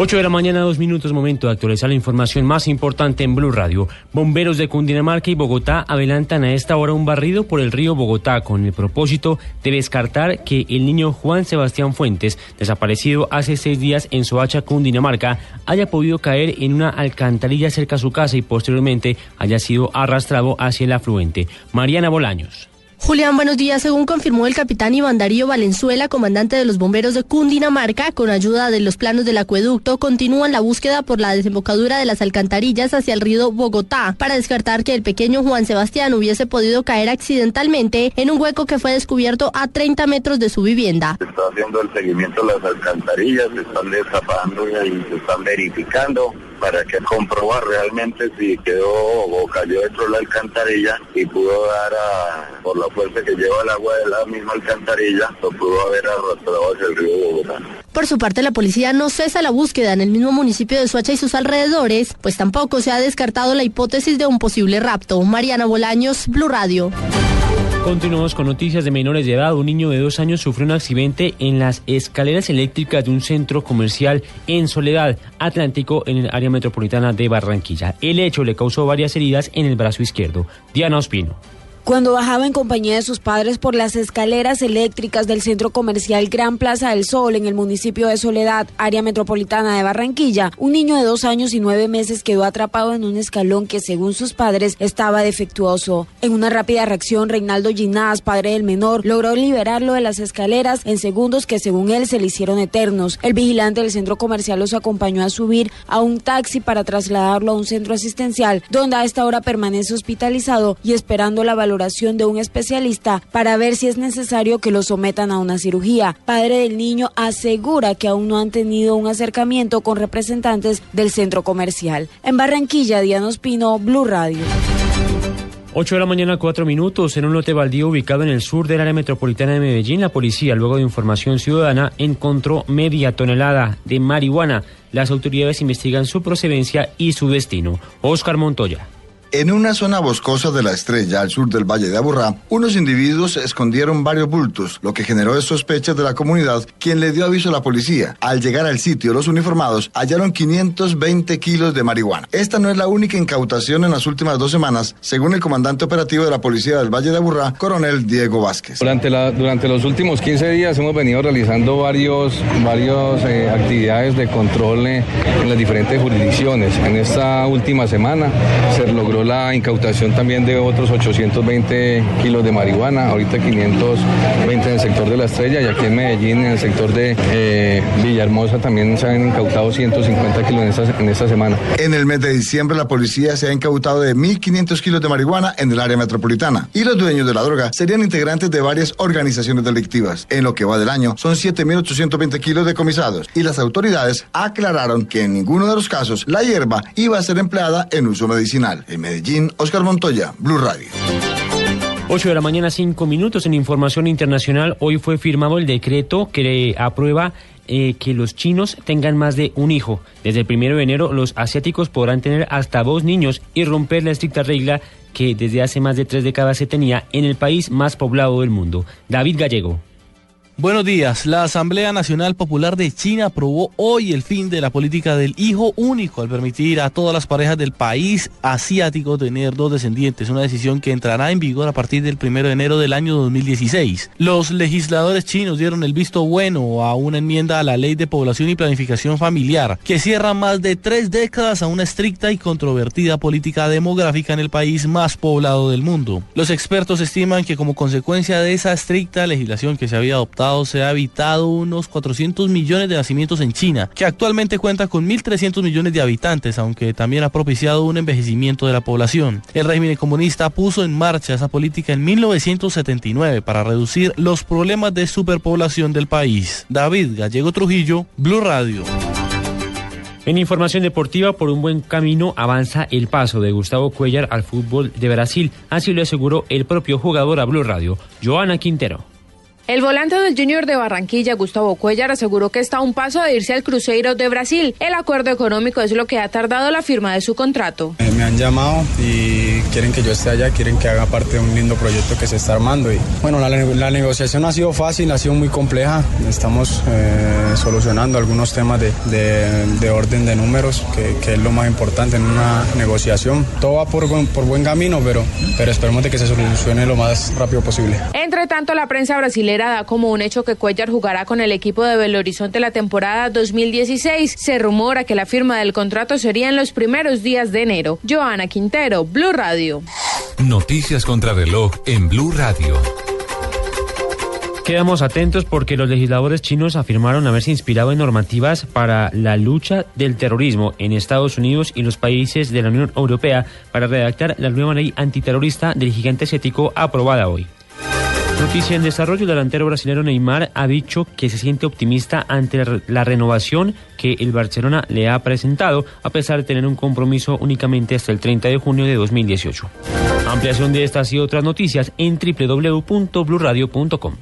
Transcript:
8 de la mañana, dos minutos, momento de actualizar la información más importante en Blue Radio. Bomberos de Cundinamarca y Bogotá adelantan a esta hora un barrido por el río Bogotá con el propósito de descartar que el niño Juan Sebastián Fuentes, desaparecido hace seis días en Soacha, Cundinamarca, haya podido caer en una alcantarilla cerca a su casa y posteriormente haya sido arrastrado hacia el afluente. Mariana Bolaños. Julián, buenos días. Según confirmó el capitán Iván Darío Valenzuela, comandante de los bomberos de Cundinamarca, con ayuda de los planos del acueducto, continúan la búsqueda por la desembocadura de las alcantarillas hacia el río Bogotá para descartar que el pequeño Juan Sebastián hubiese podido caer accidentalmente en un hueco que fue descubierto a 30 metros de su vivienda. Se está haciendo el seguimiento de las alcantarillas, se están destapando y se están verificando para que comprobar realmente si quedó o cayó dentro de la alcantarilla y pudo dar a, por la fuerza que lleva el agua de la misma alcantarilla, lo pudo haber arrastrado hacia el río Bogotá. Por su parte, la policía no cesa la búsqueda en el mismo municipio de Soacha y sus alrededores, pues tampoco se ha descartado la hipótesis de un posible rapto. Mariana Bolaños, Blue Radio. Continuamos con noticias de menores de edad. Un niño de dos años sufrió un accidente en las escaleras eléctricas de un centro comercial en Soledad Atlántico, en el área metropolitana de Barranquilla. El hecho le causó varias heridas en el brazo izquierdo. Diana Ospino. Cuando bajaba en compañía de sus padres por las escaleras eléctricas del centro comercial Gran Plaza del Sol en el municipio de Soledad, área metropolitana de Barranquilla, un niño de dos años y nueve meses quedó atrapado en un escalón que, según sus padres, estaba defectuoso. En una rápida reacción, Reinaldo Ginás, padre del menor, logró liberarlo de las escaleras en segundos que, según él, se le hicieron eternos. El vigilante del centro comercial los acompañó a subir a un taxi para trasladarlo a un centro asistencial, donde a esta hora permanece hospitalizado y esperando la valoración de un especialista para ver si es necesario que lo sometan a una cirugía. Padre del niño asegura que aún no han tenido un acercamiento con representantes del centro comercial. En Barranquilla, Diana Espino, Blue Radio. 8 de la mañana, 4 minutos, en un lote baldío ubicado en el sur del área metropolitana de Medellín, la policía, luego de información ciudadana, encontró media tonelada de marihuana. Las autoridades investigan su procedencia y su destino. Oscar Montoya. En una zona boscosa de la estrella al sur del Valle de Aburrá, unos individuos escondieron varios bultos, lo que generó sospechas de la comunidad, quien le dio aviso a la policía. Al llegar al sitio, los uniformados hallaron 520 kilos de marihuana. Esta no es la única incautación en las últimas dos semanas, según el comandante operativo de la policía del Valle de Aburrá, coronel Diego Vázquez. Durante, la, durante los últimos 15 días hemos venido realizando varios, varios eh, actividades de control eh, en las diferentes jurisdicciones. En esta última semana se logró la incautación también de otros 820 kilos de marihuana, ahorita 520 en el sector de La Estrella y aquí en Medellín, en el sector de eh, Villahermosa, también se han incautado 150 kilos en esta, en esta semana. En el mes de diciembre la policía se ha incautado de 1.500 kilos de marihuana en el área metropolitana y los dueños de la droga serían integrantes de varias organizaciones delictivas. En lo que va del año son 7.820 kilos decomisados y las autoridades aclararon que en ninguno de los casos la hierba iba a ser empleada en uso medicinal. En Medellín, Oscar Montoya, Blue Radio. 8 de la mañana, 5 minutos en información internacional. Hoy fue firmado el decreto que aprueba eh, que los chinos tengan más de un hijo. Desde el primero de enero, los asiáticos podrán tener hasta dos niños y romper la estricta regla que desde hace más de tres décadas se tenía en el país más poblado del mundo. David Gallego. Buenos días. La Asamblea Nacional Popular de China aprobó hoy el fin de la política del hijo único al permitir a todas las parejas del país asiático tener dos descendientes, una decisión que entrará en vigor a partir del 1 de enero del año 2016. Los legisladores chinos dieron el visto bueno a una enmienda a la Ley de Población y Planificación Familiar que cierra más de tres décadas a una estricta y controvertida política demográfica en el país más poblado del mundo. Los expertos estiman que como consecuencia de esa estricta legislación que se había adoptado se ha evitado unos 400 millones de nacimientos en China, que actualmente cuenta con 1.300 millones de habitantes, aunque también ha propiciado un envejecimiento de la población. El régimen comunista puso en marcha esa política en 1979 para reducir los problemas de superpoblación del país. David Gallego Trujillo, Blue Radio. En información deportiva, por un buen camino avanza el paso de Gustavo Cuellar al fútbol de Brasil. Así lo aseguró el propio jugador a Blue Radio, Joana Quintero. El volante del Junior de Barranquilla, Gustavo Cuellar, aseguró que está a un paso de irse al Cruzeiro de Brasil. El acuerdo económico es lo que ha tardado la firma de su contrato. Eh, me han llamado y quieren que yo esté allá, quieren que haga parte de un lindo proyecto que se está armando. Y bueno, la, la negociación ha sido fácil, ha sido muy compleja. Estamos eh, solucionando algunos temas de, de, de orden de números, que, que, es lo más importante en una negociación. Todo va por, por buen camino, pero, pero esperemos de que se solucione lo más rápido posible. Entre tanto, la prensa brasileña da como un hecho que Cuellar jugará con el equipo de Belo Horizonte la temporada 2016. Se rumora que la firma del contrato sería en los primeros días de enero. Joana Quintero, Blue Radio. Noticias contra reloj en Blue Radio. Quedamos atentos porque los legisladores chinos afirmaron haberse inspirado en normativas para la lucha del terrorismo en Estados Unidos y los países de la Unión Europea para redactar la nueva ley antiterrorista del gigante asiático aprobada hoy. Noticia en desarrollo, el delantero brasileño Neymar ha dicho que se siente optimista ante la renovación que el Barcelona le ha presentado, a pesar de tener un compromiso únicamente hasta el 30 de junio de 2018. Ampliación de estas y otras noticias en www.bluradio.com.